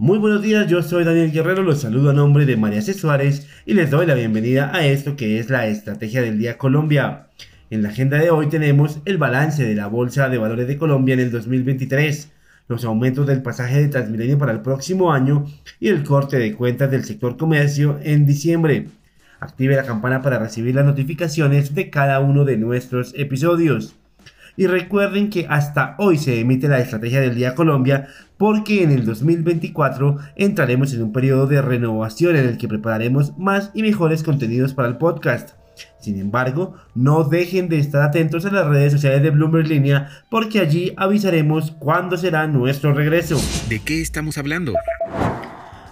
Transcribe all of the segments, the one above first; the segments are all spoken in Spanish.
Muy buenos días, yo soy Daniel Guerrero, los saludo a nombre de María C. Suárez y les doy la bienvenida a esto que es la Estrategia del Día Colombia. En la agenda de hoy tenemos el balance de la Bolsa de Valores de Colombia en el 2023, los aumentos del pasaje de Transmilenio para el próximo año y el corte de cuentas del sector comercio en diciembre. Active la campana para recibir las notificaciones de cada uno de nuestros episodios. Y recuerden que hasta hoy se emite la Estrategia del Día Colombia porque en el 2024 entraremos en un periodo de renovación en el que prepararemos más y mejores contenidos para el podcast. Sin embargo, no dejen de estar atentos a las redes sociales de Bloomberg Línea porque allí avisaremos cuándo será nuestro regreso. ¿De qué estamos hablando?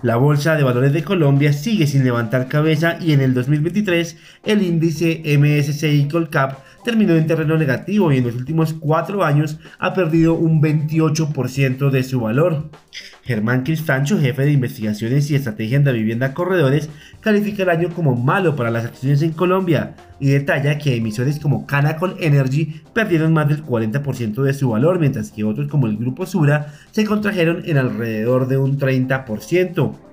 La Bolsa de Valores de Colombia sigue sin levantar cabeza y en el 2023 el índice MSCI Colcap terminó en terreno negativo y en los últimos cuatro años ha perdido un 28% de su valor. Germán Cristancho, jefe de investigaciones y estrategia la vivienda Corredores, califica el año como malo para las acciones en Colombia y detalla que emisores como Canacol Energy perdieron más del 40% de su valor, mientras que otros como el Grupo Sura se contrajeron en alrededor de un 30%.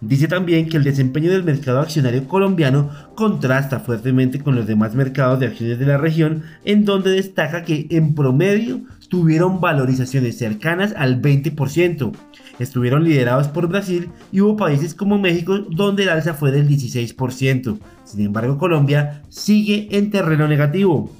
Dice también que el desempeño del mercado accionario colombiano contrasta fuertemente con los demás mercados de acciones de la región, en donde destaca que en promedio tuvieron valorizaciones cercanas al 20%. Estuvieron liderados por Brasil y hubo países como México donde el alza fue del 16%. Sin embargo, Colombia sigue en terreno negativo.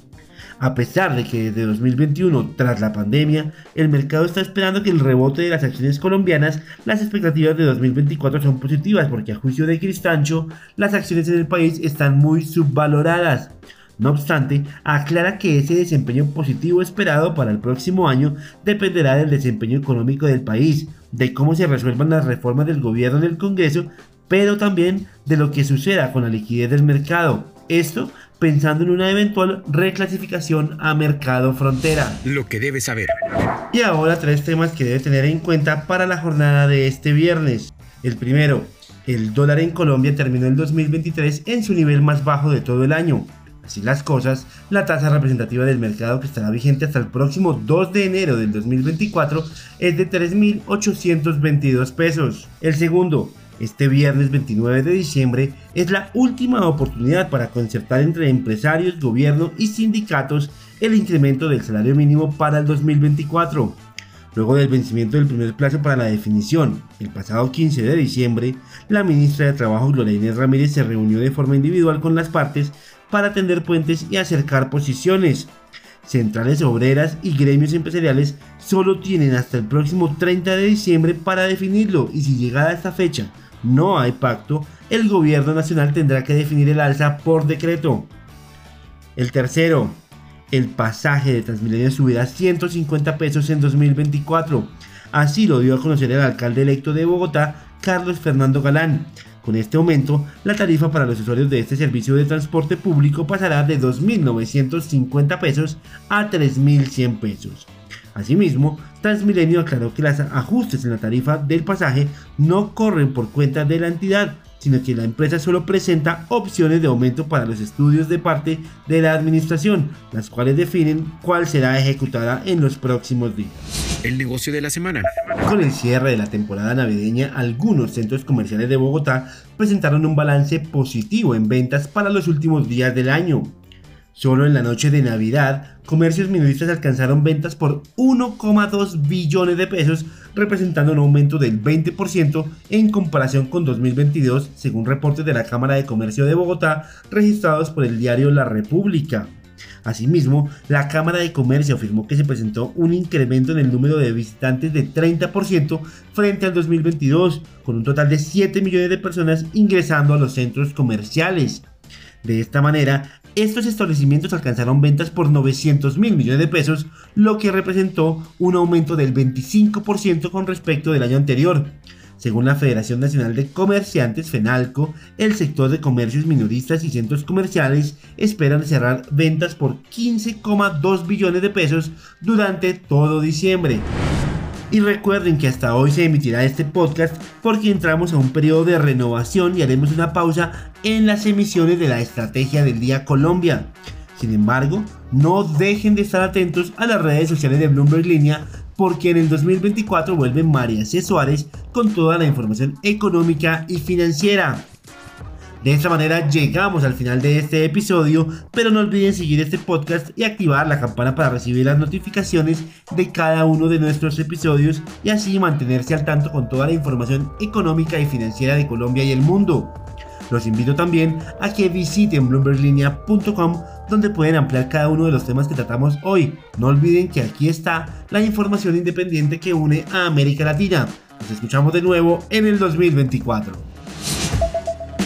A pesar de que desde 2021, tras la pandemia, el mercado está esperando que el rebote de las acciones colombianas, las expectativas de 2024 son positivas porque a juicio de Cristancho, las acciones en el país están muy subvaloradas. No obstante, aclara que ese desempeño positivo esperado para el próximo año dependerá del desempeño económico del país, de cómo se resuelvan las reformas del gobierno en el Congreso, pero también de lo que suceda con la liquidez del mercado. Esto pensando en una eventual reclasificación a mercado frontera. Lo que debe saber. Y ahora tres temas que debe tener en cuenta para la jornada de este viernes. El primero, el dólar en Colombia terminó el 2023 en su nivel más bajo de todo el año. Así las cosas, la tasa representativa del mercado que estará vigente hasta el próximo 2 de enero del 2024 es de 3.822 pesos. El segundo, este viernes 29 de diciembre es la última oportunidad para concertar entre empresarios, gobierno y sindicatos el incremento del salario mínimo para el 2024. Luego del vencimiento del primer plazo para la definición, el pasado 15 de diciembre, la ministra de Trabajo Gloria Ramírez se reunió de forma individual con las partes para tender puentes y acercar posiciones. Centrales obreras y gremios empresariales solo tienen hasta el próximo 30 de diciembre para definirlo y si llegada esta fecha no hay pacto, el gobierno nacional tendrá que definir el alza por decreto. El tercero, el pasaje de Transmilenio subirá 150 pesos en 2024. Así lo dio a conocer el alcalde electo de Bogotá, Carlos Fernando Galán. Con este aumento, la tarifa para los usuarios de este servicio de transporte público pasará de 2.950 pesos a 3.100 pesos. Asimismo, Transmilenio aclaró que los ajustes en la tarifa del pasaje no corren por cuenta de la entidad, sino que la empresa solo presenta opciones de aumento para los estudios de parte de la administración, las cuales definen cuál será ejecutada en los próximos días. El negocio de la semana. Con el cierre de la temporada navideña, algunos centros comerciales de Bogotá presentaron un balance positivo en ventas para los últimos días del año. Solo en la noche de Navidad, comercios minoristas alcanzaron ventas por 1,2 billones de pesos, representando un aumento del 20% en comparación con 2022, según reportes de la Cámara de Comercio de Bogotá registrados por el diario La República. Asimismo, la Cámara de Comercio afirmó que se presentó un incremento en el número de visitantes de 30% frente al 2022, con un total de 7 millones de personas ingresando a los centros comerciales. De esta manera, estos establecimientos alcanzaron ventas por 900 mil millones de pesos, lo que representó un aumento del 25% con respecto del año anterior. Según la Federación Nacional de Comerciantes, FENALCO, el sector de comercios minoristas y centros comerciales esperan cerrar ventas por 15,2 billones de pesos durante todo diciembre. Y recuerden que hasta hoy se emitirá este podcast porque entramos a un periodo de renovación y haremos una pausa en las emisiones de la Estrategia del Día Colombia. Sin embargo, no dejen de estar atentos a las redes sociales de Bloomberg Línea porque en el 2024 vuelve María C. Suárez con toda la información económica y financiera. De esta manera llegamos al final de este episodio, pero no olviden seguir este podcast y activar la campana para recibir las notificaciones de cada uno de nuestros episodios y así mantenerse al tanto con toda la información económica y financiera de Colombia y el mundo. Los invito también a que visiten bloomberglinea.com donde pueden ampliar cada uno de los temas que tratamos hoy. No olviden que aquí está la información independiente que une a América Latina. Nos escuchamos de nuevo en el 2024.